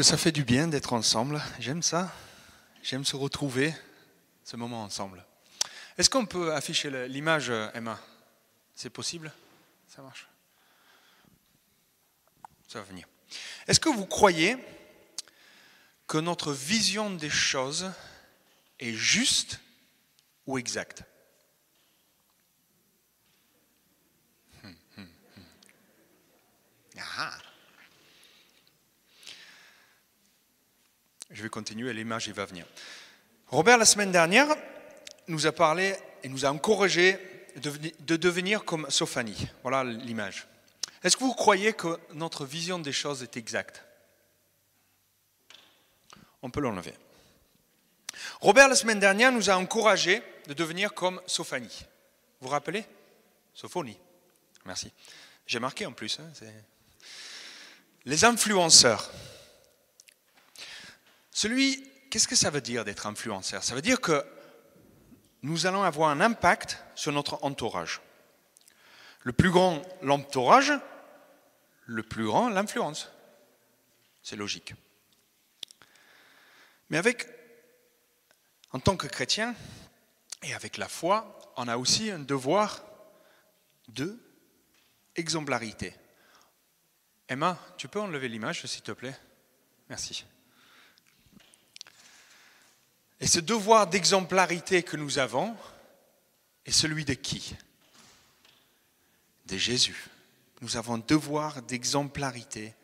que ça fait du bien d'être ensemble. J'aime ça. J'aime se retrouver, ce moment ensemble. Est-ce qu'on peut afficher l'image, Emma? C'est possible? Ça marche? Ça va venir. Est-ce que vous croyez que notre vision des choses est juste ou exacte? Hum. Ah. Je vais continuer, l'image va venir. Robert, la semaine dernière, nous a parlé et nous a encouragé de devenir comme Sophanie. Voilà l'image. Est-ce que vous croyez que notre vision des choses est exacte? On peut l'enlever. Robert, la semaine dernière, nous a encouragé de devenir comme Sophanie. Vous vous rappelez? Sophonie. Merci. J'ai marqué en plus. Hein, les influenceurs. Celui, qu'est-ce que ça veut dire d'être influenceur? Ça veut dire que nous allons avoir un impact sur notre entourage. Le plus grand l'entourage, le plus grand l'influence. C'est logique. Mais avec, en tant que chrétien et avec la foi, on a aussi un devoir de exemplarité. Emma, tu peux enlever l'image, s'il te plaît? Merci. Et ce devoir d'exemplarité que nous avons est celui de qui? De Jésus. Nous avons un devoir d'exemplarité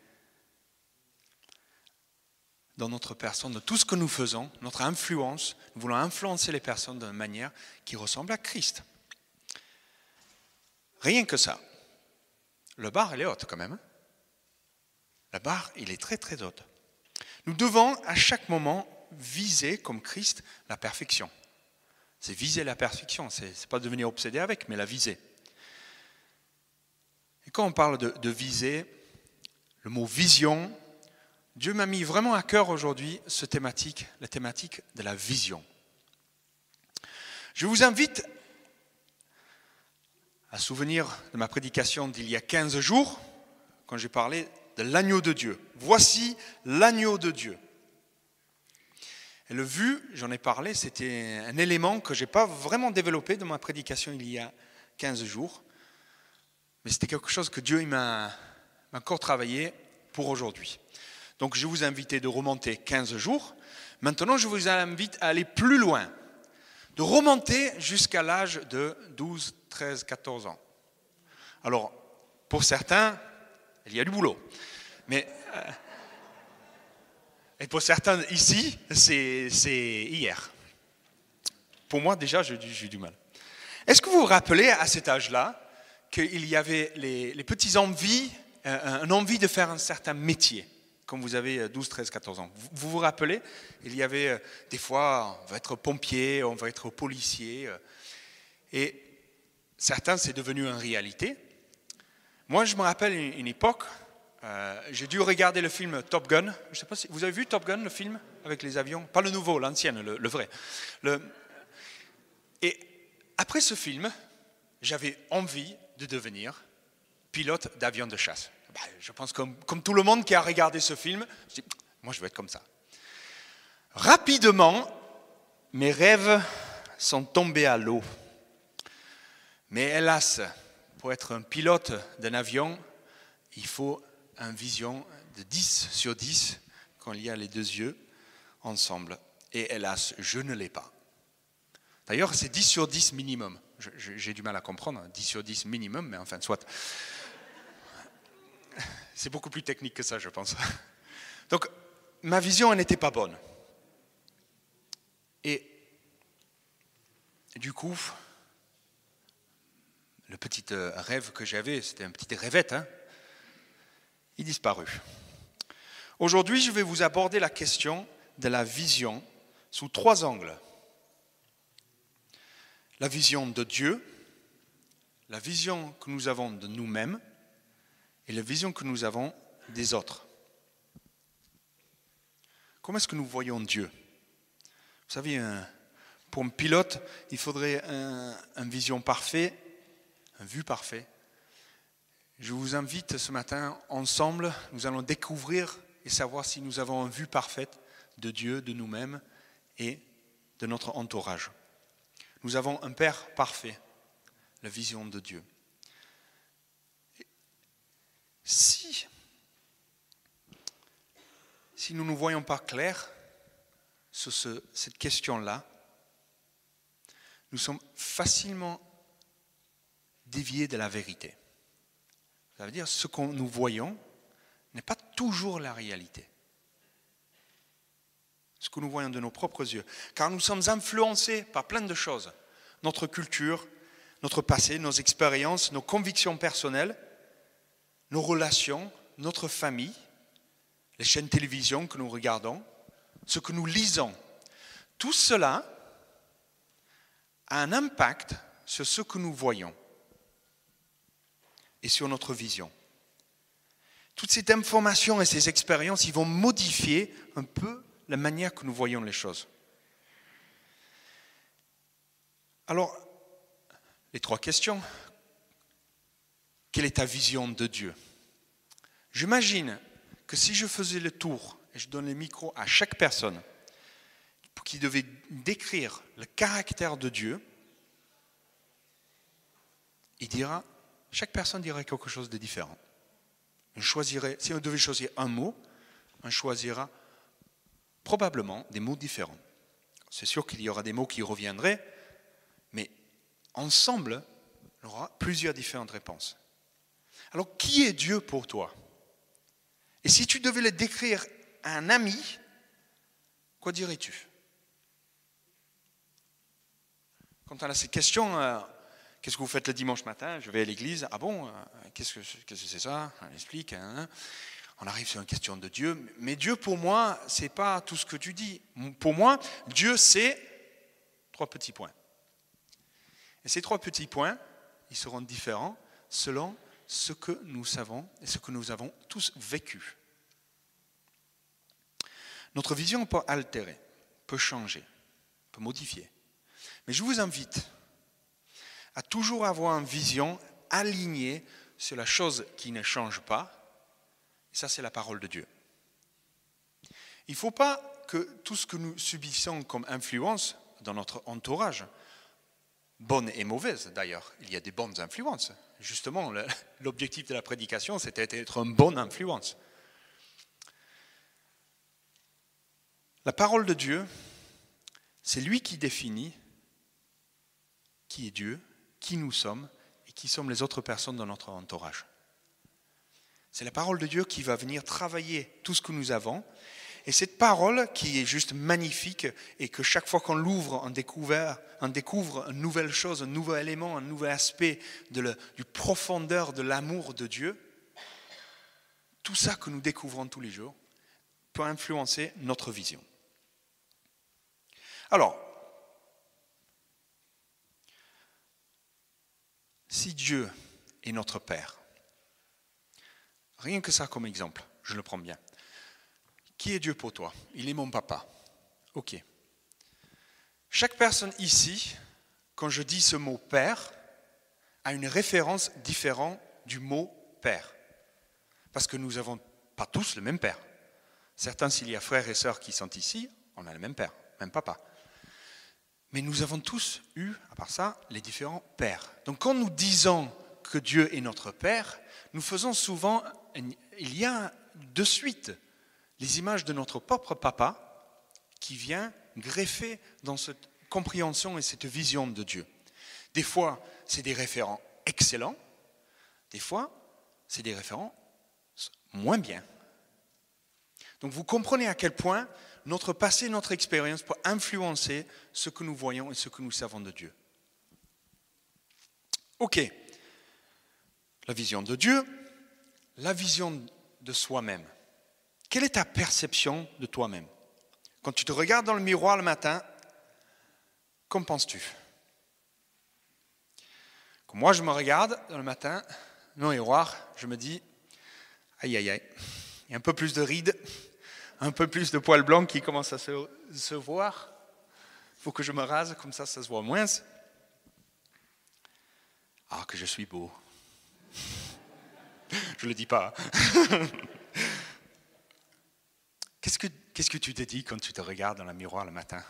dans notre personne, dans tout ce que nous faisons, notre influence. Nous voulons influencer les personnes d'une manière qui ressemble à Christ. Rien que ça. Le bar, elle est haute quand même. Hein? La barre, il est très très haute. Nous devons à chaque moment viser comme Christ la perfection. C'est viser la perfection, c'est pas devenir obsédé avec, mais la viser. Et quand on parle de, de viser, le mot vision, Dieu m'a mis vraiment à cœur aujourd'hui ce thématique, la thématique de la vision. Je vous invite à souvenir de ma prédication d'il y a 15 jours, quand j'ai parlé de l'agneau de Dieu. Voici l'agneau de Dieu. Le vu, j'en ai parlé, c'était un élément que je n'ai pas vraiment développé dans ma prédication il y a 15 jours. Mais c'était quelque chose que Dieu m'a encore travaillé pour aujourd'hui. Donc je vous invite de remonter 15 jours. Maintenant, je vous invite à aller plus loin, de remonter jusqu'à l'âge de 12, 13, 14 ans. Alors, pour certains, il y a du boulot. Mais euh, et pour certains ici, c'est hier. Pour moi, déjà, j'ai du mal. Est-ce que vous vous rappelez à cet âge-là qu'il y avait les, les petits envies, euh, une envie de faire un certain métier quand vous avez 12, 13, 14 ans? Vous vous rappelez? Il y avait euh, des fois, on va être pompier, on va être policier. Euh, et certains, c'est devenu une réalité. Moi, je me rappelle une époque, euh, j'ai dû regarder le film Top Gun. Je sais pas si vous avez vu Top Gun, le film avec les avions, pas le nouveau, l'ancien, le, vrai. Et après ce film, j'avais envie de devenir pilote d'avion de chasse. Bah, je pense comme, comme tout le monde qui a regardé ce film, je dis, moi je veux être comme ça. Rapidement, mes rêves sont tombés à l'eau. Mais hélas, pour être un pilote d'un avion, il faut une vision de 10 sur 10 quand il y a les deux yeux ensemble. Et hélas, je ne l'ai pas. D'ailleurs, c'est 10 sur 10 minimum. J'ai du mal à comprendre, 10 sur 10 minimum, mais enfin, soit. C'est beaucoup plus technique que ça, je pense. Donc, ma vision, n'était pas bonne. Et du coup, le petit euh, rêve que j'avais, c'était un petit rêvette, hein, il disparut. Aujourd'hui, je vais vous aborder la question de la vision sous trois angles. La vision de Dieu, la vision que nous avons de nous-mêmes et la vision que nous avons des autres. Comment est-ce que nous voyons Dieu? Vous savez, pour un pilote, il faudrait une vision parfaite, un vue parfait. Je vous invite ce matin, ensemble, nous allons découvrir et savoir si nous avons une vue parfaite de Dieu, de nous-mêmes et de notre entourage. Nous avons un Père parfait, la vision de Dieu. Si, nous ne voyons pas clair sur cette question-là, nous sommes facilement déviés de la vérité. Ça veut dire ce que nous voyons n'est pas toujours la réalité. Ce que nous voyons de nos propres yeux. Car nous sommes influencés par plein de choses. Notre culture, notre passé, nos expériences, nos convictions personnelles, nos relations, notre famille, les chaînes télévision que nous regardons, ce que nous lisons. Tout cela a un impact sur ce que nous voyons et sur notre vision. Toute cette information et ces expériences, ils vont modifier un peu la manière que nous voyons les choses. Alors, les trois questions. Quelle est ta vision de Dieu? J'imagine que si je faisais le tour et je donnais le micro à chaque personne qui devait décrire le caractère de Dieu, il dira, chaque personne dirait quelque chose de différent. On choisirait, si on devait choisir un mot, on choisira probablement des mots différents. C'est sûr qu'il y aura des mots qui reviendraient, mais ensemble, on aura plusieurs différentes réponses. Alors, qui est Dieu pour toi? Et si tu devais le décrire à un ami, quoi dirais-tu? Quand on a ces questions, euh, qu'est-ce que vous faites le dimanche matin? Je vais à l'église. Ah bon euh, Qu'est-ce que c'est ça? On explique. Hein, hein. on arrive sur une question de Dieu. Mais Dieu, pour moi, c'est pas tout ce que tu dis. Pour moi, Dieu, c'est trois petits points. Et ces trois petits points, ils seront différents selon ce que nous savons et ce que nous avons tous vécu. Notre vision peut altérer, peut changer, peut modifier. Mais je vous invite à toujours avoir une vision alignée sur la chose qui ne change pas. Ça, c'est la parole de Dieu. Il ne faut pas que tout ce que nous subissons comme influence dans notre entourage, bonne et mauvaise d'ailleurs, il y a des bonnes influences. Justement, l'objectif de la prédication, c'était d'être une bonne influence. La parole de Dieu, c'est lui qui définit qui est Dieu, qui nous sommes et qui sommes les autres personnes dans notre entourage. C'est la parole de Dieu qui va venir travailler tout ce que nous avons. Et cette parole qui est juste magnifique et que chaque fois qu'on l'ouvre, on découvre, on découvre une nouvelle chose, un nouvel élément, un nouvel aspect de du profondeur de l'amour de Dieu, tout ça que nous découvrons tous les jours peut influencer notre vision. Alors, si Dieu est notre Père, rien que ça comme exemple, je le prends bien. Qui est Dieu pour toi? Il est mon papa. Ok. Chaque personne ici, quand je dis ce mot Père, a une référence différente du mot Père. Parce que nous n'avons pas tous le même Père. Certains, s'il y a frères et sœurs qui sont ici, on a le même Père, même papa. Mais nous avons tous eu, à part ça, les différents pères. Donc quand nous disons que Dieu est notre Père, nous faisons souvent, il y a de suite les images de notre propre papa qui vient greffer dans cette compréhension et cette vision de Dieu. Des fois, c'est des référents excellents, des fois, c'est des référents moins bien. Donc vous comprenez à quel point notre passé, notre expérience peut influencer ce que nous voyons et ce que nous savons de Dieu. Ok, la vision de Dieu, la vision de soi-même. Quelle est ta perception de toi-même? Quand tu te regardes dans le miroir le matin, qu'en penses-tu? Quand moi je me regarde dans le matin, dans le miroir, je me dis, aïe aïe aïe, il y a un peu plus de rides, un peu plus de poils blancs qui commencent à se, voir. Il faut que je me rase, comme ça, ça se voit moins. Ah, que je suis beau. je ne le dis pas. Qu'est-ce que, que tu te dis quand tu te regardes dans le miroir le matin?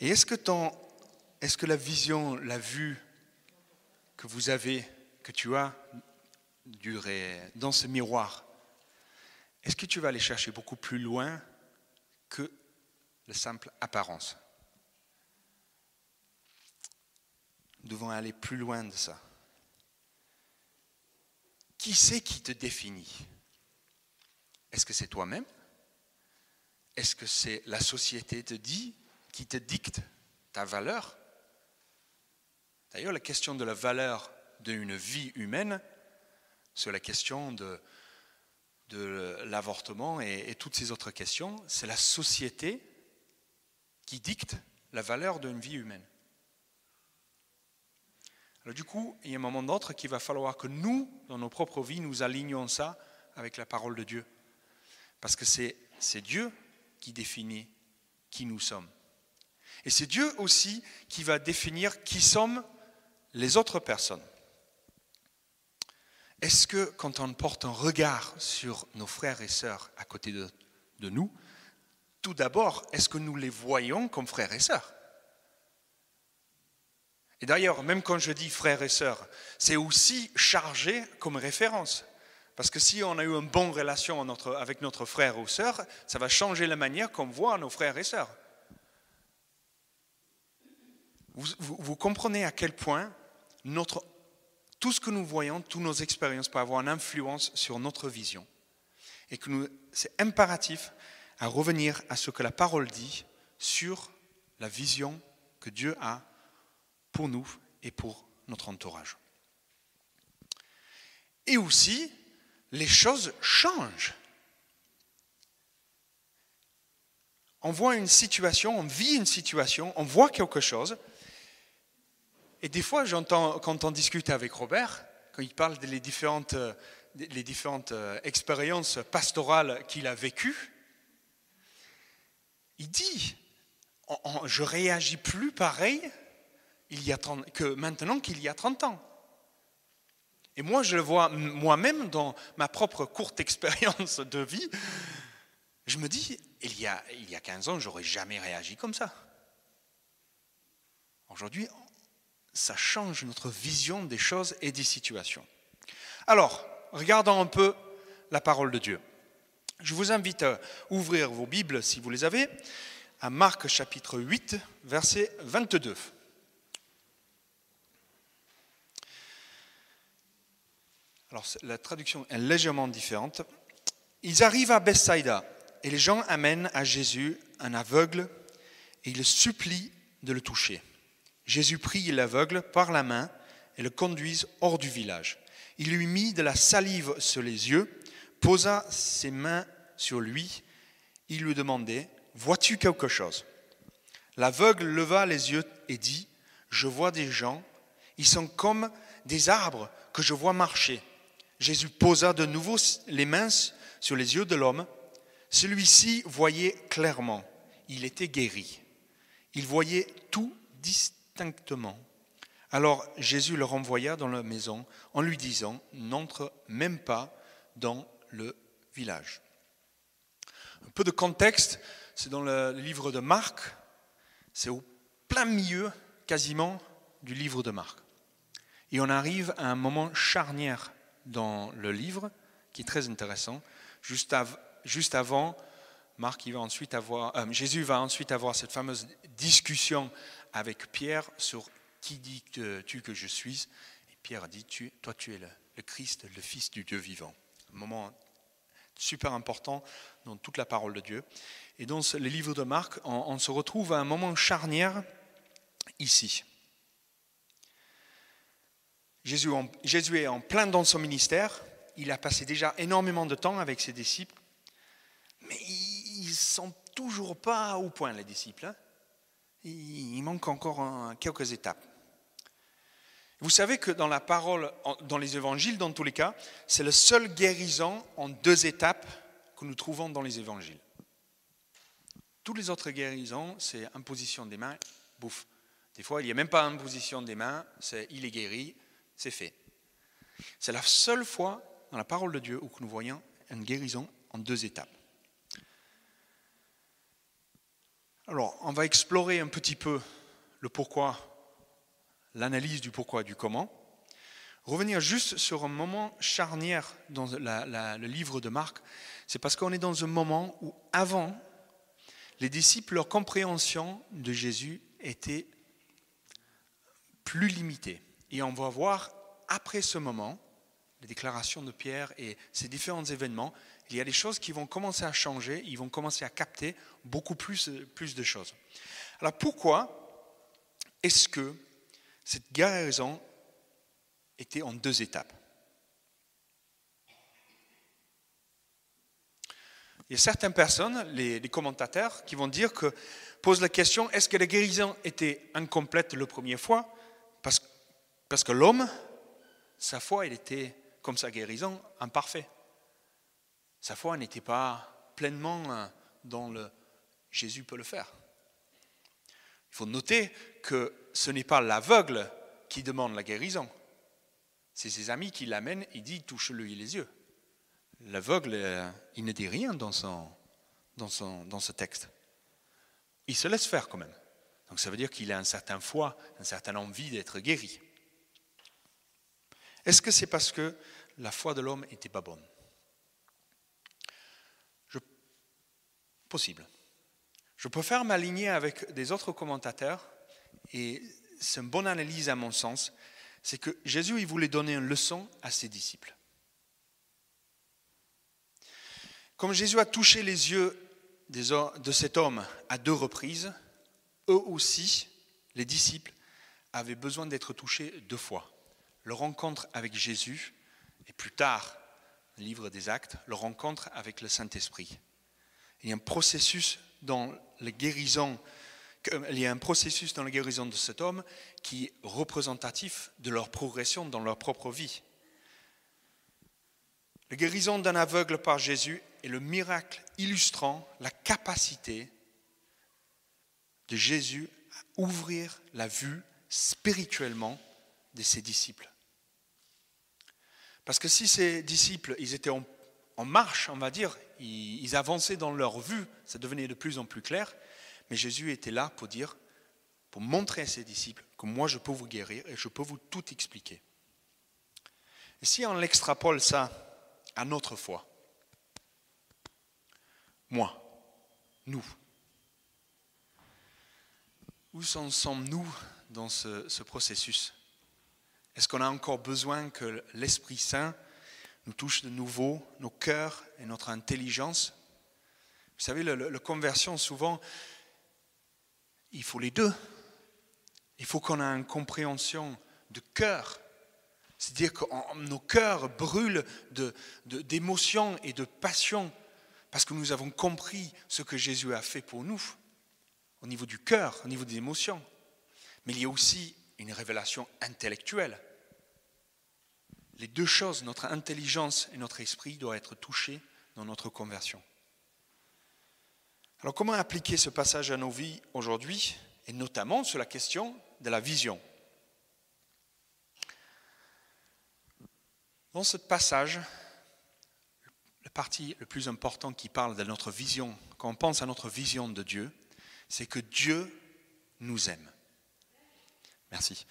Et est-ce que, ton, est-ce que la vision, la vue que vous avez, que tu as dans ce miroir, est-ce que tu vas aller chercher beaucoup plus loin que la simple apparence? Nous devons aller plus loin de ça. Qui c'est qui te définit? Est-ce que c'est toi-même? Est-ce que c'est la société te dit, qui te dicte ta valeur? D'ailleurs, la question de la valeur d'une vie humaine, c'est la question de, l'avortement et, toutes ces autres questions, c'est la société qui dicte la valeur d'une vie humaine. Alors du coup, il y a un moment d'autre qu'il va falloir que nous, dans nos propres vies, nous alignons ça avec la parole de Dieu. Parce que c'est Dieu qui définit qui nous sommes. Et c'est Dieu aussi qui va définir qui sommes les autres personnes. Est-ce que quand on porte un regard sur nos frères et sœurs à côté de, nous, tout d'abord, est-ce que nous les voyons comme frères et sœurs? Et d'ailleurs, même quand je dis frères et sœurs, c'est aussi chargé comme référence. Parce que si on a eu une bonne relation avec notre frère ou sœur, ça va changer la manière qu'on voit nos frères et sœurs. Vous, comprenez à quel point notre, tout ce que nous voyons, toutes nos expériences peuvent avoir une influence sur notre vision. Et que c'est impératif à revenir à ce que la parole dit sur la vision que Dieu a pour nous et pour notre entourage. Et aussi, les choses changent. On voit une situation, on vit une situation, on voit quelque chose. Et des fois, j'entends, quand on discute avec Robert, quand il parle des différentes, les différentes euh, expériences pastorales qu'il a vécues, il dit, je réagis plus pareil il y a que maintenant qu'il y a 30 ans. Et moi, je le vois moi-même dans ma propre courte expérience de vie. Je me dis, il y a, il y a 15 ans, j'aurais jamais réagi comme ça. Aujourd'hui, ça change notre vision des choses et des situations. Alors, regardons un peu la parole de Dieu. Je vous invite à ouvrir vos Bibles, si vous les avez, à Marc chapitre 8, verset 22. Alors la traduction est légèrement différente. Ils arrivent à Bethsaida et les gens amènent à Jésus un aveugle et ils supplient de le toucher. Jésus prie l'aveugle par la main et le conduisent hors du village. Il lui mit de la salive sur les yeux, posa ses mains sur lui, il lui demandait, Vois-tu quelque chose? L'aveugle leva les yeux et dit, Je vois des gens, ils sont comme des arbres que je vois marcher. Jésus posa de nouveau les mains sur les yeux de l'homme. Celui-ci voyait clairement. Il était guéri. Il voyait tout distinctement. Alors Jésus le renvoya dans la maison en lui disant, n'entre même pas dans le village. Un peu de contexte, c'est dans le livre de Marc, c'est au plein milieu quasiment du livre de Marc. Et on arrive à un moment charnière dans le livre, qui est très intéressant. Juste, juste avant, Marc, il va ensuite avoir, euh, Jésus va ensuite avoir cette fameuse discussion avec Pierre sur qui dis-tu que je suis? Et Pierre dit, toi tu es le, Christ, le Fils du Dieu vivant. Un moment super important dans toute la parole de Dieu. Et dans le livre de Marc, on, on se retrouve à un moment charnière ici. Jésus, est en plein dans son ministère. Il a passé déjà énormément de temps avec ses disciples. Mais ils ne sont toujours pas au point, les disciples. Hein. Il manque encore quelques étapes. Vous savez que dans la parole, dans les évangiles, dans tous les cas, c'est le seul guérison en deux étapes que nous trouvons dans les évangiles. Toutes les autres guérisons, c'est imposition des mains, bouffe. Des fois, il n'y a même pas imposition des mains, c'est il est guéri, c'est fait. C'est la seule fois dans la parole de Dieu où nous voyons une guérison en deux étapes. Alors, on va explorer un petit peu le pourquoi, l'analyse du pourquoi et du comment. Revenir juste sur un moment charnière dans le livre de Marc, c'est parce qu'on est dans un moment où avant, les disciples, leur compréhension de Jésus était plus limitée. Et on va voir après ce moment, les déclarations de Pierre et ces différents événements, il y a des choses qui vont commencer à changer, ils vont commencer à capter beaucoup plus, de choses. Alors pourquoi est-ce que cette guérison était en deux étapes? Il y a certaines personnes, les, commentateurs, qui vont dire que, posent la question, est-ce que la guérison était incomplète la première fois? Parce, parce que l'homme, sa foi, elle était, comme sa guérison, imparfait. Sa foi n'était pas pleinement euh, dans le Jésus peut le faire. Il faut noter que ce n'est pas l'aveugle qui demande la guérison. C'est ses amis qui l'amènent, il dit touche-lui les yeux. L'aveugle, euh, il ne dit rien dans, dans ce texte. Il se laisse faire quand même. Donc ça veut dire qu'il a un certain foi, un certain envie d'être guéri. Est-ce que c'est parce que la foi de l'homme n'était pas bonne? Je préfère m'aligner avec des autres commentateurs, et c'est une bonne analyse à mon sens, c'est que Jésus il voulait donner une leçon à ses disciples. Comme Jésus a touché les yeux de cet homme à deux reprises, eux aussi, les disciples, avaient besoin d'être touchés deux fois. Leur rencontre avec Jésus et plus tard, le livre des actes, leur rencontre avec le Saint-Esprit. Il y a un processus dans la guérison, il y a un processus de cet homme qui est représentatif de leur progression dans leur propre vie. La guérison d'un aveugle par Jésus est le miracle illustrant la capacité de Jésus à ouvrir la vue spirituellement de ses disciples. Parce que si ces disciples, ils étaient en, marche, on va dire, ils, avançaient dans leur vue, ça devenait de plus en plus clair, mais Jésus était là pour dire, pour montrer à ses disciples que moi je peux vous guérir et je peux vous tout expliquer. Et si on l'extrapole ça à notre foi, moi, nous, où en sommes-nous dans ce, processus? Est-ce qu'on a encore besoin que l'Esprit Saint nous touche de nouveau nos cœurs et notre intelligence Vous savez, la conversion, souvent, il faut les deux. Il faut qu'on ait une compréhension de cœur. C'est-à-dire que nos cœurs brûlent d'émotions de, et de passion parce que nous avons compris ce que Jésus a fait pour nous au niveau du cœur, au niveau des émotions. Mais il y a aussi une révélation intellectuelle. Les deux choses, notre intelligence et notre esprit, doivent être touchés dans notre conversion. Alors comment appliquer ce passage à nos vies aujourd'hui, et notamment sur la question de la vision? Dans ce passage, le parti le plus important qui parle de notre vision, quand on pense à notre vision de Dieu, c'est que Dieu nous aime. Merci.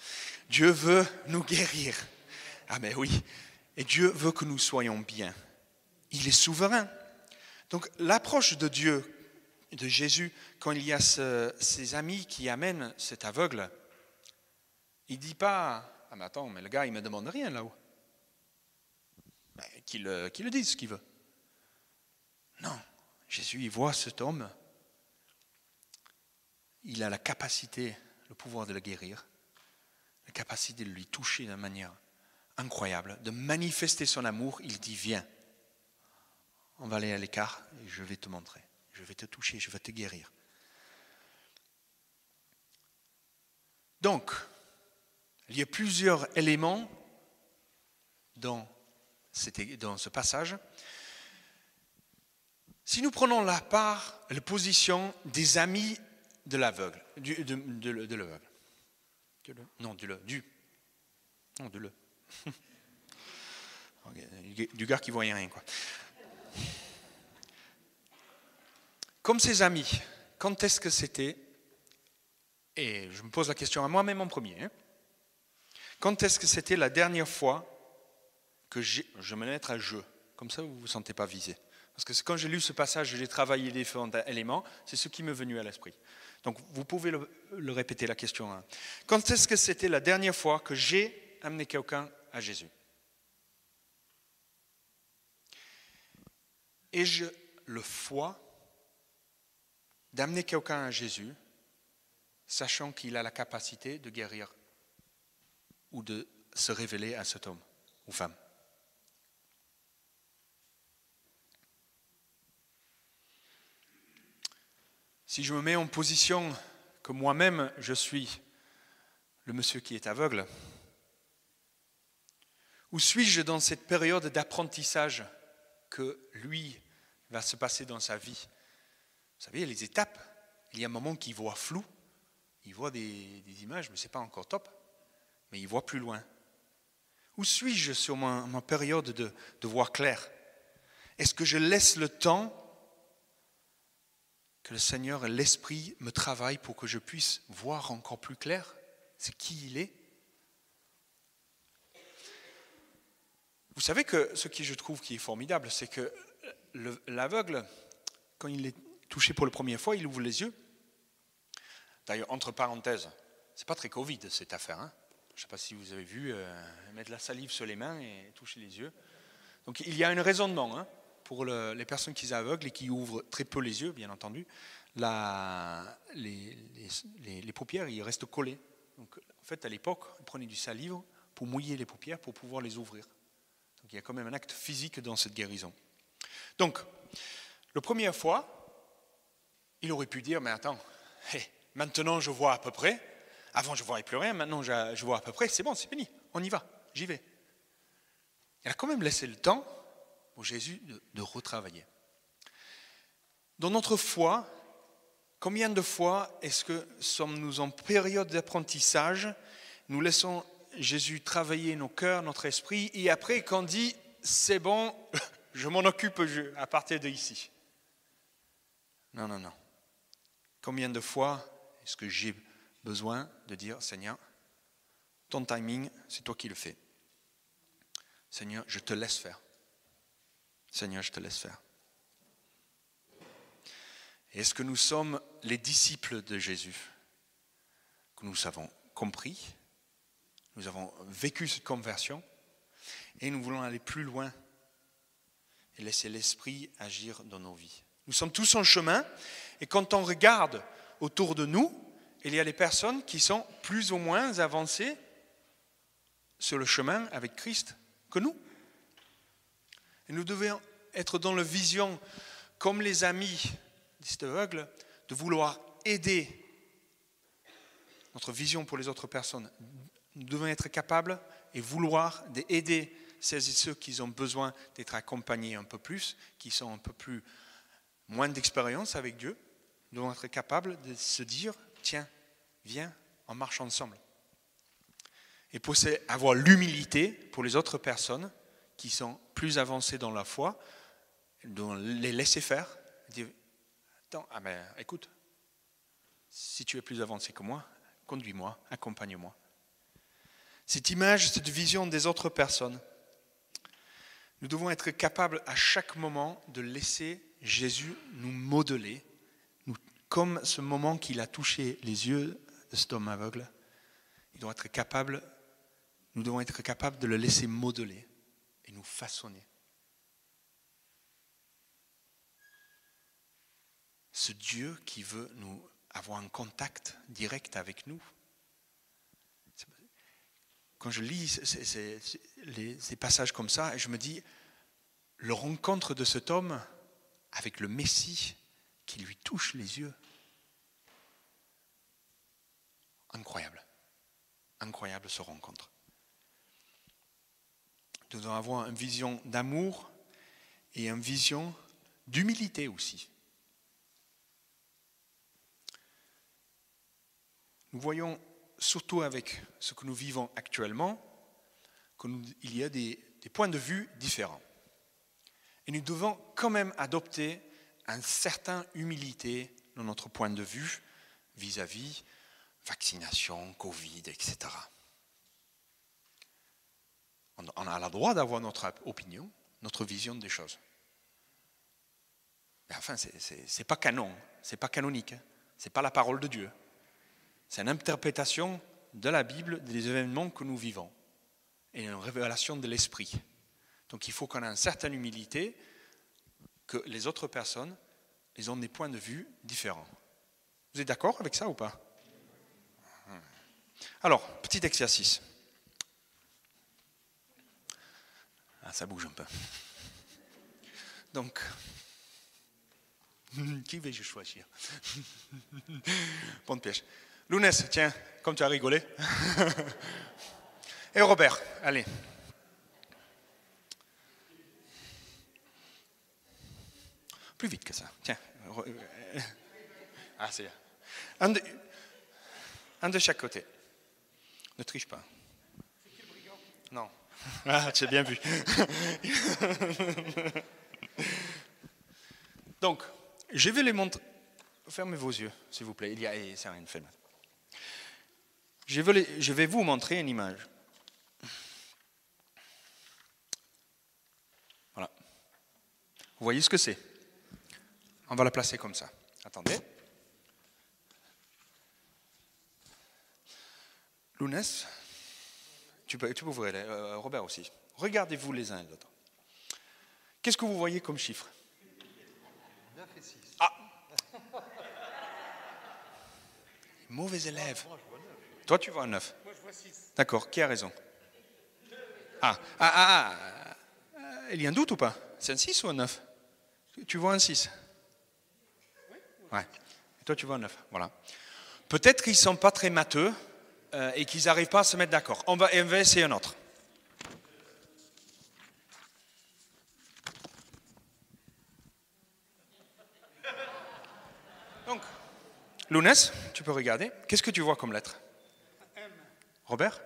Dieu veut nous guérir. Ah mais oui. Et Dieu veut que nous soyons bien. Il est souverain. Donc l'approche de Dieu, de Jésus, quand il y a ces amis qui amènent cet aveugle, il ne dit pas, ah mais attends, mais le gars, il ne me demande rien là-haut. Ben, qu'il le dise ce qu'il veut. Non, Jésus, il voit cet homme il a la capacité, le pouvoir de le guérir, la capacité de lui toucher d'une manière incroyable, de manifester son amour. Il dit, viens, on va aller à l'écart et je vais te montrer, je vais te toucher, je vais te guérir. Donc, il y a plusieurs éléments dans, dans ce passage. Si nous prenons la part, la position des amis de l'aveugle. De, de, l'aveugle. Non, du. Du. Non, de le. du gars qui voyait rien. Quoi. Comme ses amis, quand est-ce que c'était Et je me pose la question à moi-même en premier. Hein. quand est-ce que c'était la dernière fois que je me mettre à jeu? Comme ça, vous ne vous sentez pas visé. Parce que quand j'ai lu ce passage, j'ai travaillé les différents éléments, c'est ce qui m'est venu à l'esprit. Donc vous pouvez le, répéter la question. Hein. Quand est-ce que c'était la dernière fois que j'ai amené quelqu'un à Jésus Et je le foi d'amener quelqu'un à Jésus, sachant qu'il a la capacité de guérir ou de se révéler à cet homme ou femme. Si je me mets en position que moi-même je suis le monsieur qui est aveugle, où suis-je dans cette période d'apprentissage que lui va se passer dans sa vie? Vous savez, les étapes, il y a un moment qu'il voit flou, il voit des, images, mais ce n'est pas encore top, mais il voit plus loin. Où suis-je sur ma, période de, de voir clair? Est-ce que je laisse le temps que le Seigneur, l'Esprit me travaille pour que je puisse voir encore plus clair? C'est qui il est? Vous savez que ce qui je trouve qui est formidable, c'est que l'aveugle, quand il est touché pour la première fois, il ouvre les yeux. D'ailleurs, entre parenthèses, c'est pas très Covid cette affaire. Hein. je ne sais pas si vous avez vu euh, mettre la salive sur les mains et toucher les yeux. Donc il y a un raisonnement. Hein pour les personnes qui sont aveugles et qui ouvrent très peu les yeux, bien entendu, les, paupières ils restent collées. Donc, en fait, à l'époque, on prenait du salive pour mouiller les paupières pour pouvoir les ouvrir. Donc il y a quand même un acte physique dans cette guérison. Donc, la première fois, il aurait pu dire, mais attends, maintenant je vois à peu près, avant je ne voyais plus rien, maintenant je vois à peu près, c'est bon, c'est fini, on y va, j'y vais. Il a quand même laissé le temps pour Jésus de, retravailler. Dans notre foi, combien de fois est-ce que sommes-nous en période d'apprentissage Nous laissons Jésus travailler nos cœurs, notre esprit, et après, quand dit c'est bon, je m'en occupe à partir de ici. Non, non, non. Combien de fois est-ce que j'ai besoin de dire Seigneur, ton timing, c'est toi qui le fais. Seigneur, je te laisse faire. Seigneur, je te laisse faire. Est-ce que nous sommes les disciples de Jésus? Que nous avons compris, nous avons vécu cette conversion et nous voulons aller plus loin et laisser l'Esprit agir dans nos vies. Nous sommes tous en chemin et quand on regarde autour de nous, il y a des personnes qui sont plus ou moins avancées sur le chemin avec Christ que nous. Nous devons être dans la vision, comme les amis des aveugles, de vouloir aider notre vision pour les autres personnes. Nous devons être capables et vouloir aider celles et ceux qui ont besoin d'être accompagnés un peu plus, qui sont un peu plus moins d'expérience avec Dieu. Nous devons être capables de se dire, tiens, viens, on marche ensemble. Et pour avoir l'humilité pour les autres personnes qui sont plus avancées dans la foi, de les laisser faire. Dire, attends, ah ben, écoute, si tu es plus avancé que moi, conduis-moi, accompagne-moi. Cette image, cette vision des autres personnes, nous devons être capables à chaque moment de laisser Jésus nous modeler, comme ce moment qu'il a touché les yeux de cet homme aveugle. Nous devons être capables de le laisser modeler et nous façonner. ce Dieu qui veut nous avoir un contact direct avec nous. Quand je lis ces, passages comme ça, je me dis, le rencontre de cet homme avec le Messie qui lui touche les yeux, incroyable, incroyable ce rencontre. Nous devons avoir une vision d'amour et une vision d'humilité aussi. Nous voyons surtout avec ce que nous vivons actuellement qu'il y a des, points de vue différents. Et nous devons quand même adopter une certaine humilité dans notre point de vue vis-à-vis vaccination, Covid, etc. On a le droit d'avoir notre opinion, notre vision des choses. Mais enfin, ce n'est pas canon, c'est pas canonique, hein. ce n'est pas la parole de Dieu. C'est une interprétation de la Bible des événements que nous vivons et une révélation de l'esprit. Donc il faut qu'on ait une certaine humilité, que les autres personnes, ils ont des points de vue différents. Vous êtes d'accord avec ça ou pas? Alors, petit exercice. Ah, ça bouge un peu. Donc, qui vais-je choisir? Bonne piège. Lounès, tiens, comme tu as rigolé. Et Robert, allez. Plus vite que ça. Tiens. Ah, c'est un de, un de chaque côté. Ne triche pas. Non. Ah, tu as bien vu. Donc, je vais les montrer. Fermez vos yeux, s'il vous plaît. Il y a, c'est de fait. Je vais, vous montrer une image. Voilà. Vous voyez ce que c'est? On va la placer comme ça. Attendez. Lounès, tu peux, tu peux ouvrir, euh, Robert aussi. Regardez-vous les uns et les autres. Qu'est-ce que vous voyez comme chiffre? 9 et 6. Ah Mauvais élève. Toi, tu vois un 9. Moi, je vois 6. D'accord, qui a raison ah. ah, ah, ah, il y a un doute ou pas C'est un 6 ou un 9 Tu vois un 6 Oui. Ouais. Et toi, tu vois un 9. Voilà. Peut-être qu'ils ne sont pas très matheux euh, et qu'ils n'arrivent pas à se mettre d'accord. On va, on va essayer un autre. Donc, Lounès, tu peux regarder. Qu'est-ce que tu vois comme lettre. Robert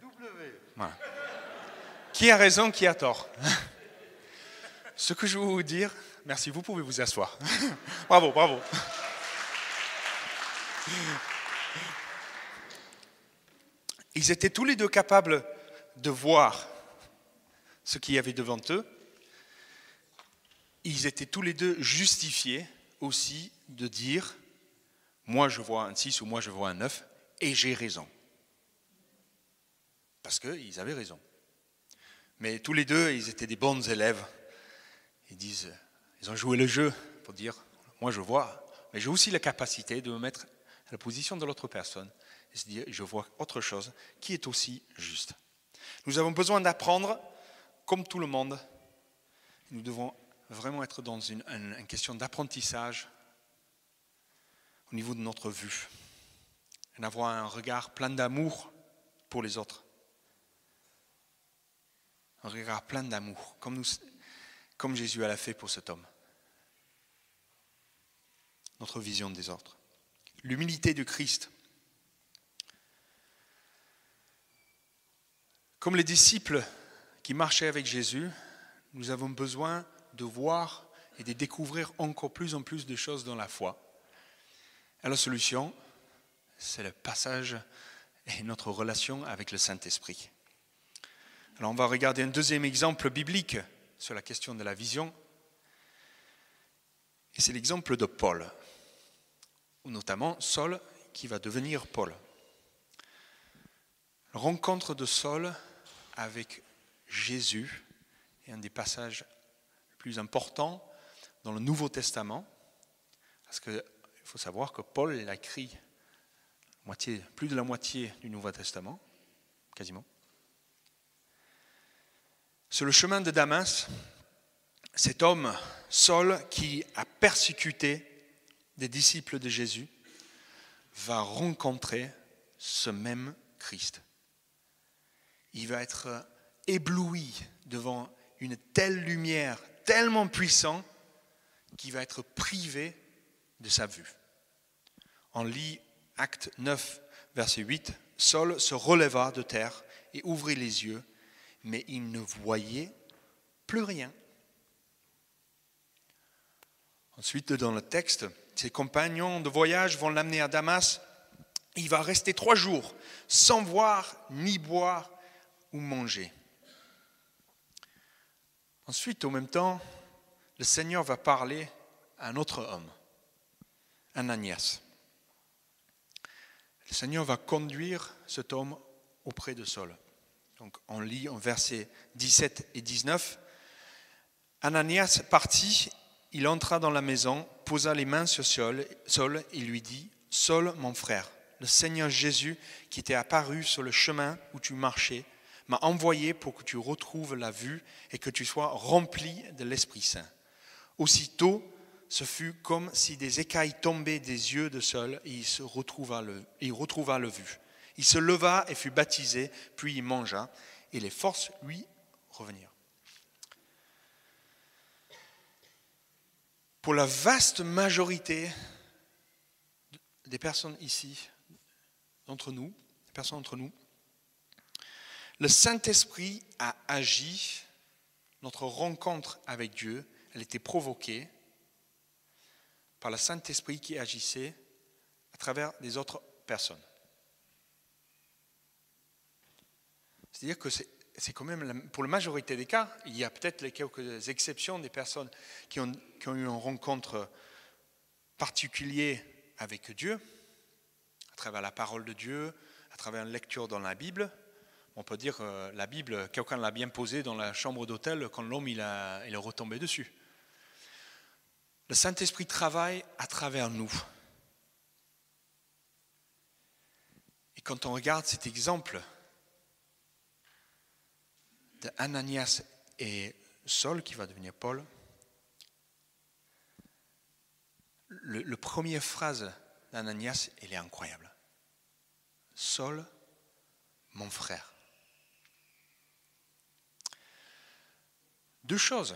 W. Qui a raison, qui a tort? Ce que je veux vous dire, merci, vous pouvez vous asseoir. bravo, bravo. Ils étaient tous les deux capables de voir ce qu'il y avait devant eux. Ils étaient tous les deux justifiés aussi de dire, moi je vois un 6 ou moi je vois un 9, et j'ai raison. Parce qu'ils avaient raison. Mais tous les deux, ils étaient des bons élèves. Ils disent, ils ont joué le jeu pour dire, moi je vois, mais j'ai aussi la capacité de me mettre à la position de l'autre personne et se dire, je vois autre chose qui est aussi juste. Nous avons besoin d'apprendre comme tout le monde. Nous devons vraiment être dans une, une question d'apprentissage au niveau de notre vue. Et avoir un regard plein d'amour pour les autres. Un regard plein d'amour, comme, comme Jésus l'a fait pour cet homme. Notre vision des autres. L'humilité du Christ Comme les disciples qui marchaient avec Jésus, nous avons besoin de voir et de découvrir encore plus en plus de choses dans la foi. Et la solution, c'est le passage et notre relation avec le Saint-Esprit. Alors on va regarder un deuxième exemple biblique sur la question de la vision. Et c'est l'exemple de Paul, ou notamment Saul qui va devenir Paul. La rencontre de Saul avec Jésus est un des passages les plus importants dans le Nouveau Testament, parce qu'il faut savoir que Paul a écrit plus de la moitié du Nouveau Testament, quasiment. Sur le chemin de Damas, cet homme, Saul, qui a persécuté des disciples de Jésus, va rencontrer ce même Christ il va être ébloui devant une telle lumière tellement puissante qu'il va être privé de sa vue. On lit Acte 9, verset 8, Saul se releva de terre et ouvrit les yeux, mais il ne voyait plus rien. Ensuite, dans le texte, ses compagnons de voyage vont l'amener à Damas. Il va rester trois jours sans voir, ni boire ou manger. Ensuite, au même temps, le Seigneur va parler à un autre homme, Ananias. Le Seigneur va conduire cet homme auprès de Saul. Donc on lit en versets 17 et 19. Ananias partit, il entra dans la maison, posa les mains sur Saul, et lui dit, Saul, mon frère, le Seigneur Jésus qui t'est apparu sur le chemin où tu marchais, m'a envoyé pour que tu retrouves la vue et que tu sois rempli de l'Esprit Saint. Aussitôt, ce fut comme si des écailles tombaient des yeux de Saul et il, retrouva le, il retrouva le vue. Il se leva et fut baptisé, puis il mangea, et les forces lui revenirent. Pour la vaste majorité des personnes ici, d'entre nous, des personnes entre nous, le Saint-Esprit a agi, notre rencontre avec Dieu, elle était provoquée par le Saint-Esprit qui agissait à travers les autres personnes. C'est-à-dire que c'est quand même, pour la majorité des cas, il y a peut-être les quelques exceptions des personnes qui ont, eu une rencontre particulière avec Dieu, à travers la parole de Dieu, à travers une lecture dans la Bible. On peut dire que la Bible, quelqu'un l'a bien posée dans la chambre d'hôtel quand l'homme il, il est retombé dessus. Le Saint-Esprit travaille à travers nous. Et quand on regarde cet exemple d'Ananias et Saul, qui va devenir Paul, le, le première phrase d'Ananias, elle est incroyable. Saul, mon frère. Deux choses.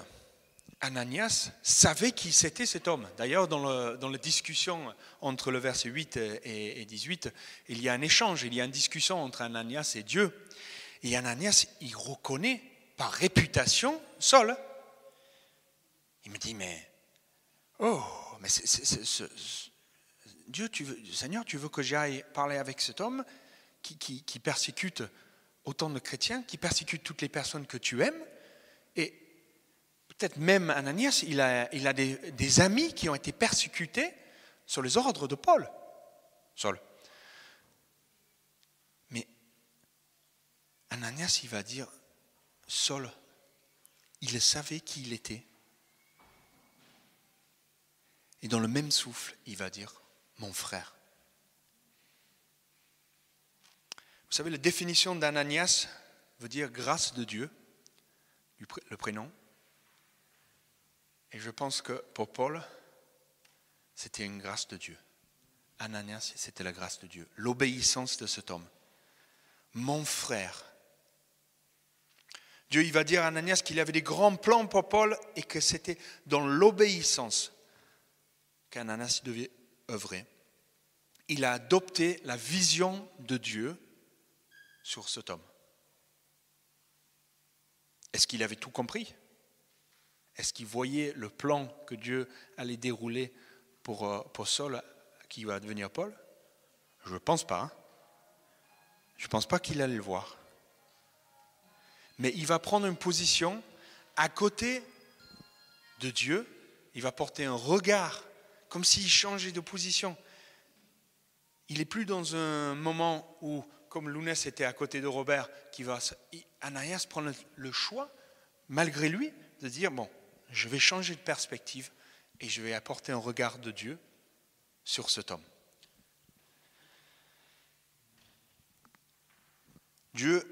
Ananias savait qui c'était cet homme. D'ailleurs, dans, la discussion entre le verset 8 et, 18, il y a un échange, il y a une discussion entre Ananias et Dieu. Et Ananias, il reconnaît par réputation Saul. Il me dit, mais, oh, mais Dieu, tu veux, Seigneur, tu veux que j'aille parler avec cet homme qui, persécute autant de chrétiens, qui persécute toutes les personnes que tu aimes? Et Peut-être même Ananias, il a, il a des, amis qui ont été persécutés sur les ordres de Paul. Saul. Mais Ananias, il va dire, Saul, il savait qui il était. Et dans le même souffle, il va dire, mon frère. Vous savez, la définition d'Ananias veut dire grâce de Dieu, le prénom. Et je pense que pour Paul, c'était une grâce de Dieu. Ananias, c'était la grâce de Dieu, l'obéissance de cet homme. Mon frère. Dieu, il va dire à Ananias qu'il avait des grands plans pour Paul et que c'était dans l'obéissance qu'Ananias devait œuvrer. Il a adopté la vision de Dieu sur cet homme. Est-ce qu'il avait tout compris? Est-ce qu'il voyait le plan que Dieu allait dérouler pour, euh, pour Saul qui va devenir Paul? Je ne pense pas. Je ne pense pas qu'il allait le voir. Mais il va prendre une position à côté de Dieu. Il va porter un regard comme s'il changeait de position. Il n'est plus dans un moment où, comme Lounès était à côté de Robert, qui va, Ananias prend le choix, malgré lui, de dire, bon, je vais changer de perspective et je vais apporter un regard de Dieu sur cet homme. Dieu,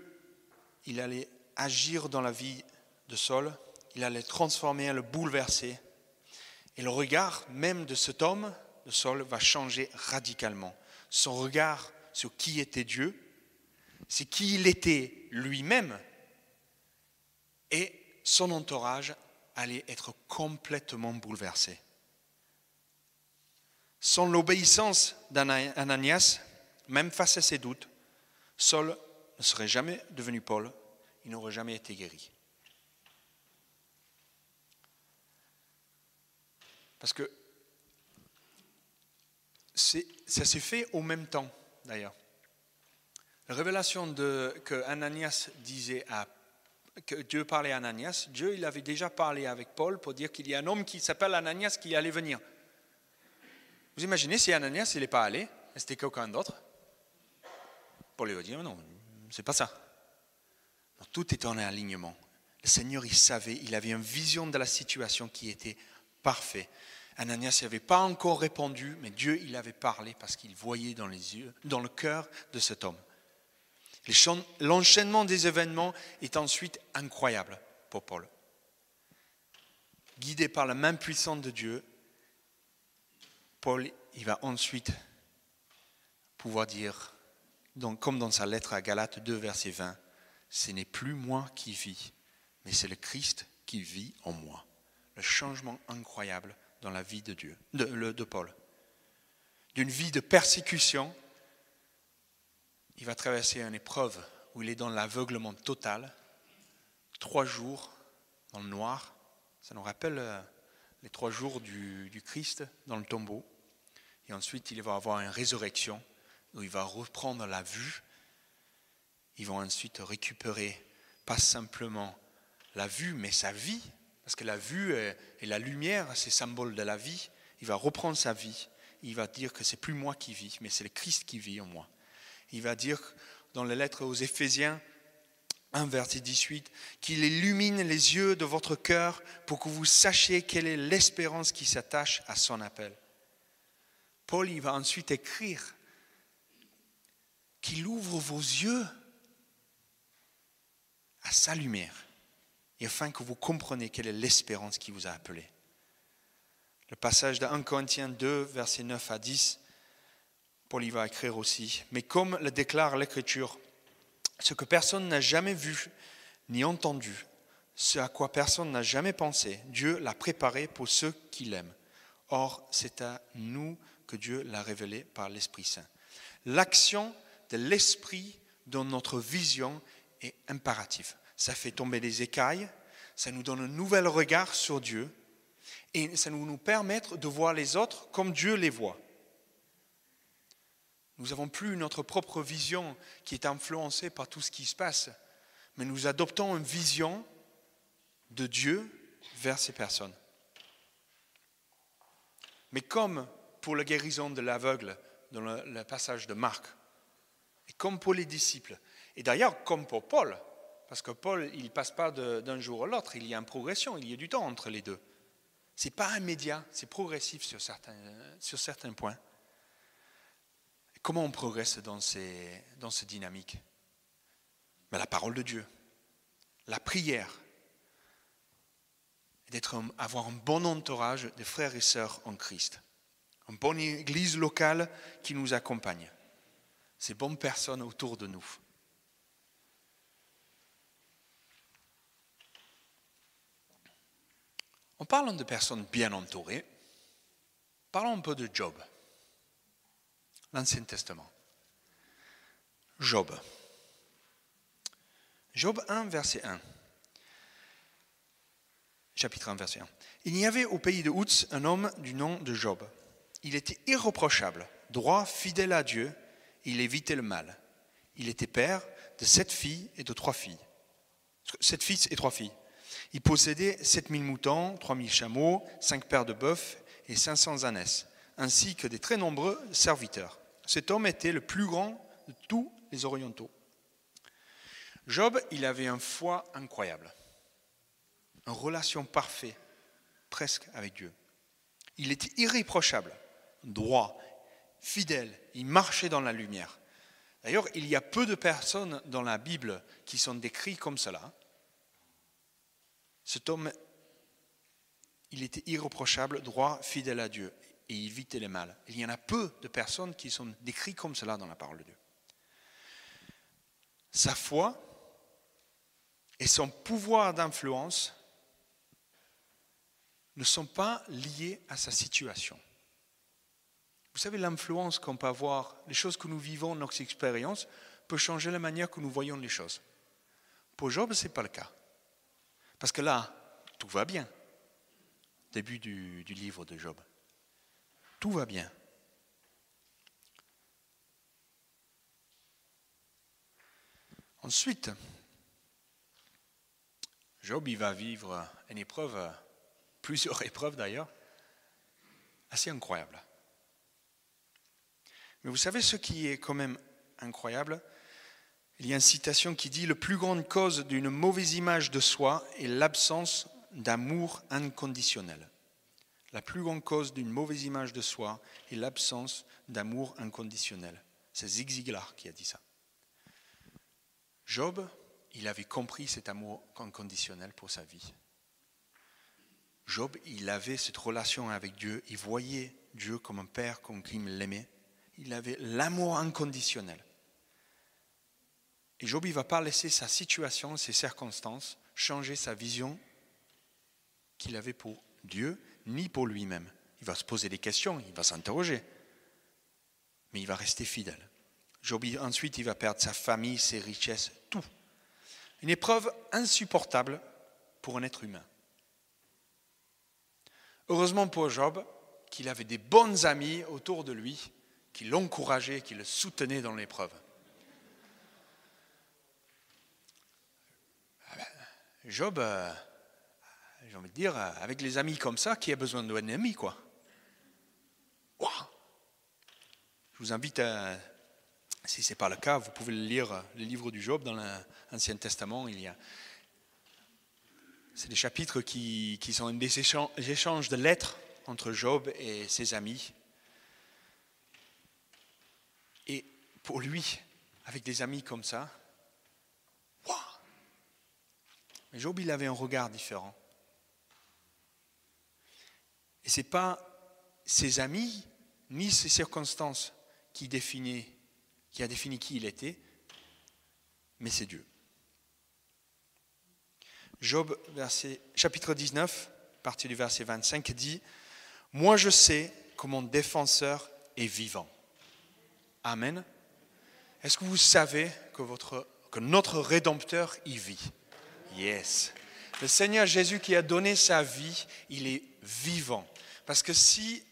il allait agir dans la vie de Saul, il allait transformer, le bouleverser. Et le regard même de cet homme, de Saul, va changer radicalement. Son regard sur qui était Dieu, c'est qui il était lui-même, et son entourage allait être complètement bouleversé. Sans l'obéissance d'Ananias, même face à ses doutes, Saul ne serait jamais devenu Paul, il n'aurait jamais été guéri. Parce que ça s'est fait au même temps, d'ailleurs. La révélation que Ananias disait à que Dieu parlait à Ananias, Dieu il avait déjà parlé avec Paul pour dire qu'il y a un homme qui s'appelle Ananias qui allait venir. Vous imaginez si Ananias il n'est pas allé, c'était quelqu'un d'autre? Paul lui a dit non, c'est pas ça. Tout est en alignement. Le Seigneur il savait, il avait une vision de la situation qui était parfaite. Ananias n'avait pas encore répondu, mais Dieu il avait parlé parce qu'il voyait dans les yeux, dans le cœur de cet homme. L'enchaînement des événements est ensuite incroyable pour Paul. Guidé par la main puissante de Dieu, Paul il va ensuite pouvoir dire, donc, comme dans sa lettre à Galates 2, verset 20, ce n'est plus moi qui vis, mais c'est le Christ qui vit en moi. Le changement incroyable dans la vie de Dieu, de, Paul. D'une vie de persécution il va traverser une épreuve où il est dans l'aveuglement total, trois jours dans le noir. Ça nous rappelle euh, les trois jours du, Christ dans le tombeau. Et ensuite, il va avoir une résurrection où il va reprendre la vue. Ils vont ensuite récupérer pas simplement la vue, mais sa vie. Parce que la vue et la lumière, c'est symbole de la vie. Il va reprendre sa vie. Il va dire que c'est plus moi qui vis, mais c'est le Christ qui vit en moi. Il va dire dans la lettre aux Éphésiens 1 verset 18 qu'il illumine les yeux de votre cœur pour que vous sachiez quelle est l'espérance qui s'attache à son appel. Paul il va ensuite écrire qu'il ouvre vos yeux à sa lumière et afin que vous compreniez quelle est l'espérance qui vous a appelé. Le passage de 1 Corinthiens 2, versets 9 à 10 Paul y va écrire aussi. Mais comme le déclare l'Écriture, ce que personne n'a jamais vu ni entendu, ce à quoi personne n'a jamais pensé, Dieu l'a préparé pour ceux qui l'aiment. Or, c'est à nous que Dieu l'a révélé par l'Esprit Saint. L'action de l'Esprit dans notre vision est impérative. Ça fait tomber les écailles, ça nous donne un nouvel regard sur Dieu et ça nous, nous permet de voir les autres comme Dieu les voit. Nous n'avons plus notre propre vision qui est influencée par tout ce qui se passe, mais nous adoptons une vision de Dieu vers ces personnes. Mais comme pour la guérison de l'aveugle dans le, passage de Marc, et comme pour les disciples, et d'ailleurs comme pour Paul, parce que Paul, il ne passe pas d'un jour à l'autre, il y a une progression, il y a du temps entre les deux. Ce n'est pas immédiat, c'est progressif sur certains, sur certains points. Comment on progresse dans ces, dans ces dynamiques? Ben, La parole de Dieu, la prière, d'être avoir un bon entourage de frères et sœurs en Christ, une bonne église locale qui nous accompagne, ces bonnes personnes autour de nous. En parlant de personnes bien entourées, parlons un peu de Job l'Ancien Testament. Job. Job 1, verset 1. Chapitre 1, verset 1. Il y avait au pays de Outz un homme du nom de Job. Il était irreprochable, droit, fidèle à Dieu, il évitait le mal. Il était père de sept filles et de trois filles. Sept fils et trois filles. Il possédait sept mille moutons, trois mille chameaux, cinq paires de bœufs et cinq cents ânesses, ainsi que des très nombreux serviteurs. Cet homme était le plus grand de tous les orientaux. Job, il avait un foi incroyable, une relation parfaite, presque avec Dieu. Il était irréprochable, droit, fidèle, il marchait dans la lumière. D'ailleurs, il y a peu de personnes dans la Bible qui sont décrites comme cela. Cet homme, il était irréprochable, droit, fidèle à Dieu et éviter les mal. Il y en a peu de personnes qui sont décrites comme cela dans la parole de Dieu. Sa foi et son pouvoir d'influence ne sont pas liés à sa situation. Vous savez, l'influence qu'on peut avoir, les choses que nous vivons, notre expérience, peut changer la manière que nous voyons les choses. Pour Job, ce n'est pas le cas. Parce que là, tout va bien. Début du, livre de Job. Tout va bien. Ensuite, Job, il va vivre une épreuve, plusieurs épreuves d'ailleurs, assez incroyable. Mais vous savez ce qui est quand même incroyable? Il y a une citation qui dit Le plus grande cause d'une mauvaise image de soi est l'absence d'amour inconditionnel. La plus grande cause d'une mauvaise image de soi est l'absence d'amour inconditionnel. C'est Zig Ziglar qui a dit ça. Job, il avait compris cet amour inconditionnel pour sa vie. Job, il avait cette relation avec Dieu, il voyait Dieu comme un père, comme il l'aimait. Il avait l'amour inconditionnel. Et Job, ne va pas laisser sa situation, ses circonstances, changer sa vision qu'il avait pour Dieu, ni pour lui-même. Il va se poser des questions, il va s'interroger, mais il va rester fidèle. Job, ensuite, il va perdre sa famille, ses richesses, tout. Une épreuve insupportable pour un être humain. Heureusement pour Job qu'il avait des bons amis autour de lui qui l'encourageaient, qui le soutenaient dans l'épreuve. Ah ben, Job, euh, j'ai envie de dire, avec les amis comme ça, qui a besoin d'un ami, quoi Je vous invite à, si ce n'est pas le cas, vous pouvez lire, le livre du Job dans l'Ancien Testament. Il y a, c'est des chapitres qui sont des échanges de lettres entre Job et ses amis. Et pour lui, avec des amis comme ça, Job, il avait un regard différent. Et ce n'est pas ses amis ni ses circonstances qui, qui a défini qui il était, mais c'est Dieu. Job, verset, chapitre 19, partie du verset 25, dit Moi je sais que mon défenseur est vivant. Amen. Est-ce que vous savez que notre Rédempteur y vit? Yes. Le Seigneur Jésus qui a donné sa vie, il est vivant. Parce que si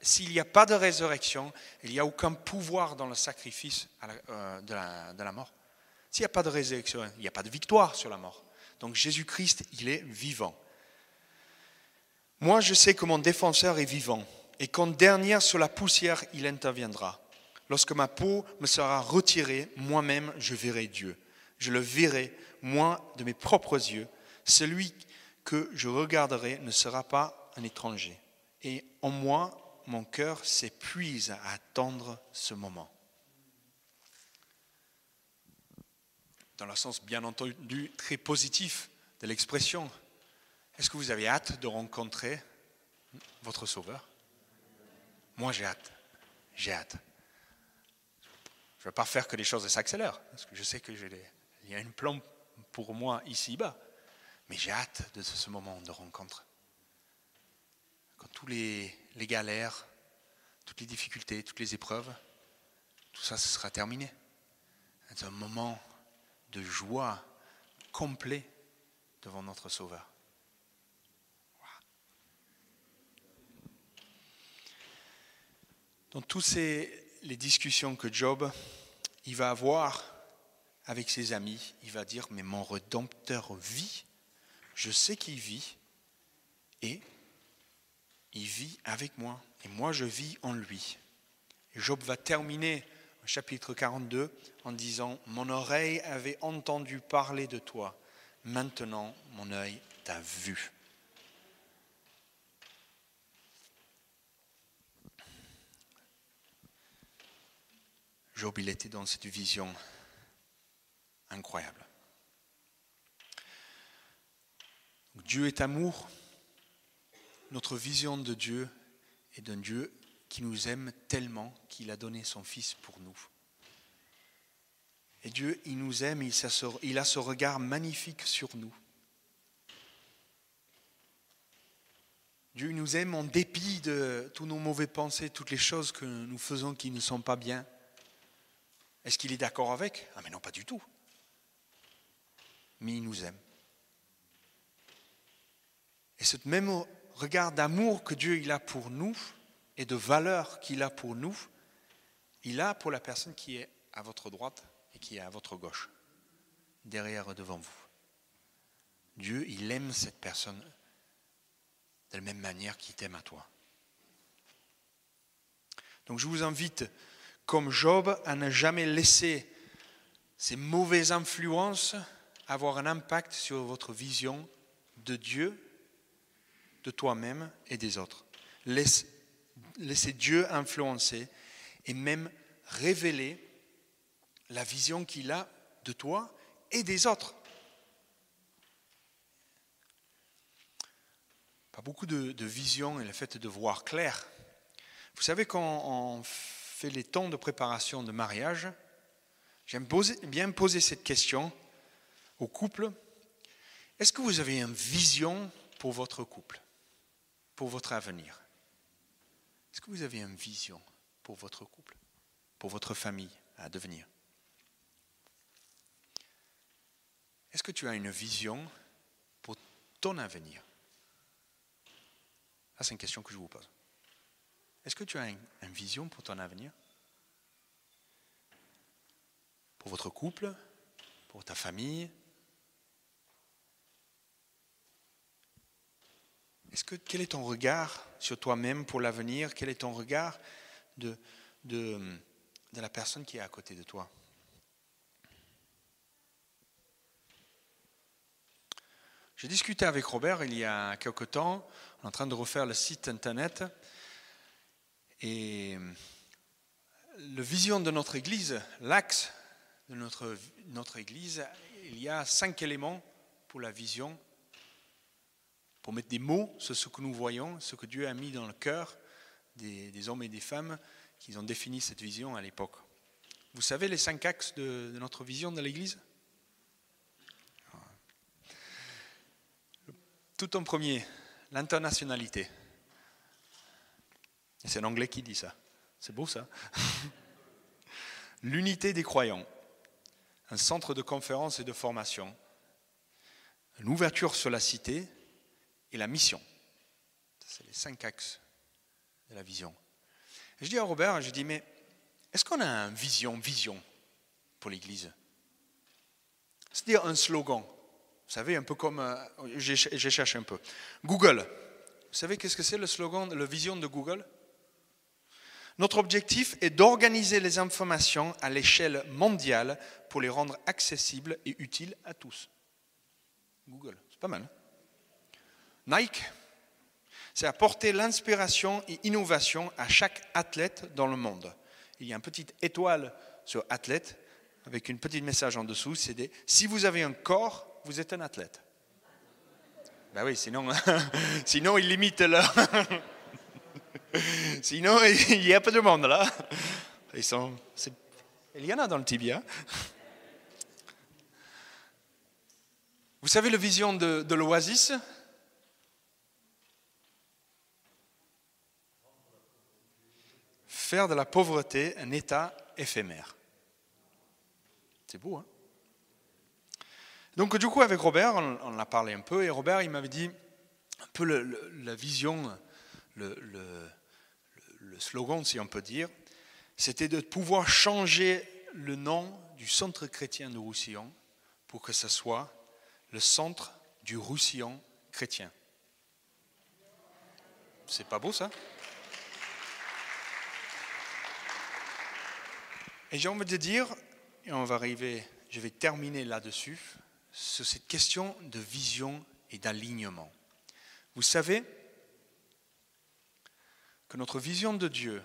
s'il n'y a pas de résurrection, il n'y a aucun pouvoir dans le sacrifice euh, de, la, de la mort. S'il n'y a pas de résurrection, il n'y a pas de victoire sur la mort. Donc Jésus-Christ, il est vivant. Moi, je sais que mon défenseur est vivant et qu'en dernière sur la poussière, il interviendra. Lorsque ma peau me sera retirée, moi-même, je verrai Dieu. Je le verrai, moi, de mes propres yeux. Celui que je regarderai ne sera pas un étranger. Et en moi, mon cœur s'épuise à attendre ce moment. Dans le sens bien entendu très positif de l'expression, est-ce que vous avez hâte de rencontrer votre Sauveur? Moi j'ai hâte, j'ai hâte. Je ne vais pas faire que les choses s'accélèrent, parce que je sais qu'il y a une plan pour moi ici-bas, mais j'ai hâte de ce moment de rencontre quand tous les, galères, toutes les difficultés, toutes les épreuves, tout ça, ce sera terminé. C'est un moment de joie complet devant notre Sauveur. Dans toutes les discussions que Job il va avoir avec ses amis, il va dire, mais mon Rédempteur vit, je sais qu'il vit, et il vit avec moi et moi je vis en lui. Job va terminer au chapitre 42 en disant, Mon oreille avait entendu parler de toi, maintenant mon œil t'a vu. Job, il était dans cette vision incroyable. Dieu est amour, notre vision de Dieu est d'un Dieu qui nous aime tellement qu'il a donné son Fils pour nous. Et Dieu, il nous aime, il a ce regard magnifique sur nous. Dieu nous aime en dépit de tous nos mauvais pensées, toutes les choses que nous faisons qui ne sont pas bien. Est-ce qu'il est d'accord avec? Ah mais non, pas du tout. Mais il nous aime. Et ce même regard d'amour que Dieu il a pour nous et de valeur qu'il a pour nous, il a pour la personne qui est à votre droite et qui est à votre gauche, derrière et devant vous. Dieu, il aime cette personne de la même manière qu'il t'aime à toi. Donc je vous invite, comme Job, à ne jamais laisser ces mauvaises influences avoir un impact sur votre vision de Dieu, de toi-même et des autres. laissez Dieu influencer et même révéler la vision qu'il a de toi et des autres. Pas beaucoup de, de vision et le fait de voir clair. Vous savez, quand on fait les temps de préparation de mariage, j'aime bien poser cette question au couple. Est-ce que vous avez une vision pour votre couple, pour votre avenir? Est-ce que vous avez une vision pour votre couple, pour votre famille à devenir? Est-ce que tu as une vision pour ton avenir? C'est une question que je vous pose. Est-ce que tu as une, vision pour ton avenir? Pour votre couple Pour ta famille Quel est ton regard sur toi-même pour l'avenir? Quel est ton regard de, la personne qui est à côté de toi? J'ai discuté avec Robert il y a quelque temps, en train de refaire le site internet. Et le vision de notre Église, l'axe de notre, notre Église, il y a cinq éléments pour la vision, pour mettre des mots sur ce que nous voyons, ce que Dieu a mis dans le cœur des, hommes et des femmes qui ont défini cette vision à l'époque. Vous savez les cinq axes de notre vision de l'Église? Tout en premier, l'internationalité. C'est l'anglais qui dit ça. C'est beau ça. L'unité des croyants, un centre de conférence et de formation, une ouverture sur la cité et la mission. C'est les cinq axes de la vision. je dis à Robert, je dis, mais est-ce qu'on a une vision, vision pour l'Église? C'est-à-dire un slogan. Vous savez, un peu comme, euh, j'ai cherché un peu. Google. Vous savez qu'est-ce que c'est le slogan, la vision de Google? Notre objectif est d'organiser les informations à l'échelle mondiale pour les rendre accessibles et utiles à tous. Google, c'est pas mal. Hein? Nike, c'est apporter l'inspiration et innovation à chaque athlète dans le monde. Il y a une petite étoile sur athlète avec une petite message en dessous, c'est si vous avez un corps vous êtes un athlète. Ben oui, sinon, sinon il limite là. sinon, il y a pas de monde là. Ils il y en a dans le tibia. Vous savez la vision de l'oasis? Faire de la pauvreté un état éphémère. C'est beau, hein? Donc du coup, avec Robert, on, en a parlé un peu, et Robert, il m'avait dit un peu la vision, le, slogan, si on peut dire, c'était de pouvoir changer le nom du centre chrétien de Roussillon pour que ce soit le centre du Roussillon chrétien. C'est pas beau ça? Et j'ai envie de dire, et on va arriver, je vais terminer là-dessus, sur cette question de vision et d'alignement. Vous savez que notre vision de Dieu,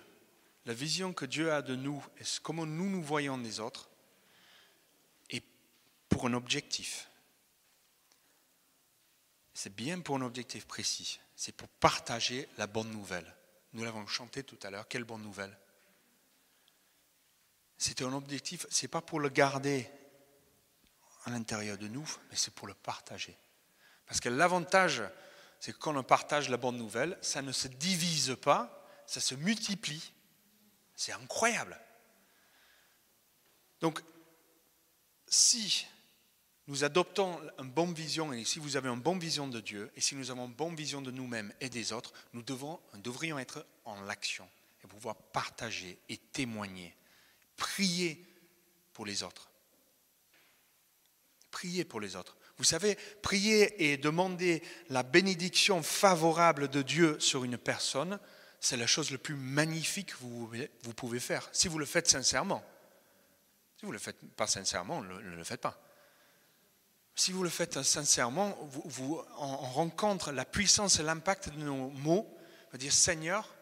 la vision que Dieu a de nous et comment nous nous voyons les autres, est pour un objectif. C'est bien pour un objectif précis. C'est pour partager la bonne nouvelle. Nous l'avons chanté tout à l'heure. Quelle bonne nouvelle? C'est un objectif, c'est pas pour le garder à l'intérieur de nous, mais c'est pour le partager. Parce que l'avantage, c'est que quand on partage la bonne nouvelle, ça ne se divise pas, ça se multiplie. C'est incroyable. Donc, si nous adoptons une bonne vision, et si vous avez une bonne vision de Dieu, et si nous avons une bonne vision de nous-mêmes et des autres, nous, nous devrions être en l'action et pouvoir partager et témoigner, prier pour les autres. Prier pour les autres. Vous savez, prier et demander la bénédiction favorable de Dieu sur une personne, c'est la chose la plus magnifique que vous, pouvez faire, si vous le faites sincèrement. Si vous ne le faites pas sincèrement, ne le faites pas. Si vous le faites sincèrement, vous, vous on rencontre la puissance et l'impact de nos mots. On dire Seigneur,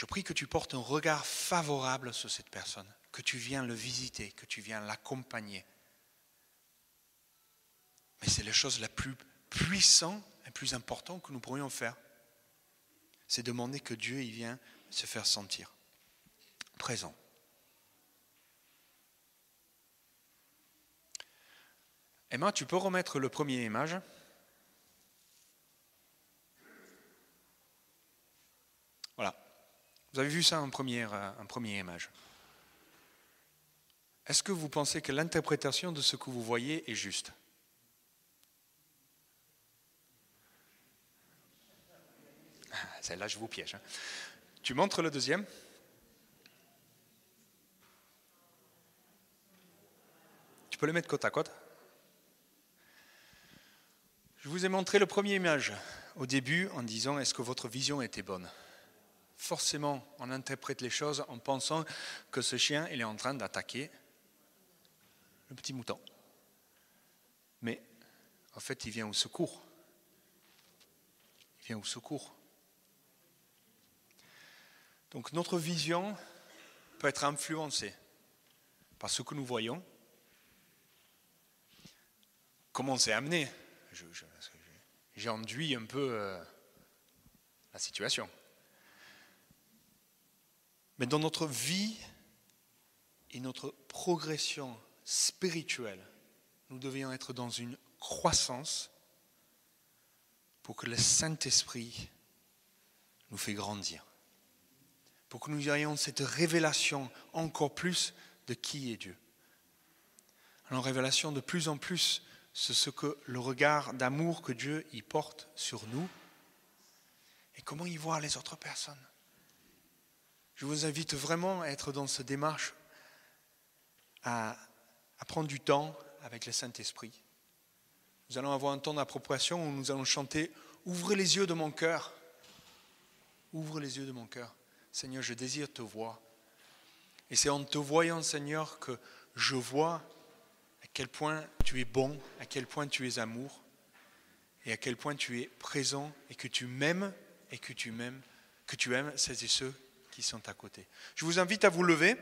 je prie que tu portes un regard favorable sur cette personne, que tu viens le visiter, que tu viens l'accompagner. Mais c'est la chose la plus puissante et la plus importante que nous pourrions faire. C'est demander que Dieu y vienne se faire sentir présent. Emma, tu peux remettre le premier image Voilà. Vous avez vu ça en première, première image. Est-ce que vous pensez que l'interprétation de ce que vous voyez est juste? Ah, Celle-là, je vous piège. Hein. Tu montres le deuxième? Tu peux le mettre côte à côte? Je vous ai montré le premier image au début en disant est-ce que votre vision était bonne? Forcément, on interprète les choses en pensant que ce chien il est en train d'attaquer le petit mouton. Mais en fait, il vient au secours. Il vient au secours. Donc notre vision peut être influencée par ce que nous voyons, comment c'est amené? J'ai enduit un peu euh, la situation. Mais dans notre vie et notre progression spirituelle, nous devions être dans une croissance pour que le Saint-Esprit nous fait grandir. Pour que nous ayons cette révélation encore plus de qui est Dieu. Une révélation de plus en plus c'est ce que le regard d'amour que Dieu y porte sur nous et comment il voit les autres personnes. Je vous invite vraiment à être dans cette démarche, à, prendre du temps avec le Saint-Esprit. Nous allons avoir un temps d'appropriation où nous allons chanter Ouvre les yeux de mon cœur. Ouvre les yeux de mon cœur. Seigneur, je désire te voir. Et c'est en te voyant, Seigneur, que je vois à quel point tu es bon, à quel point tu es amour, et à quel point tu es présent et que tu m'aimes et que tu m'aimes, que tu aimes celles et ceux sont à côté. Je vous invite à vous lever.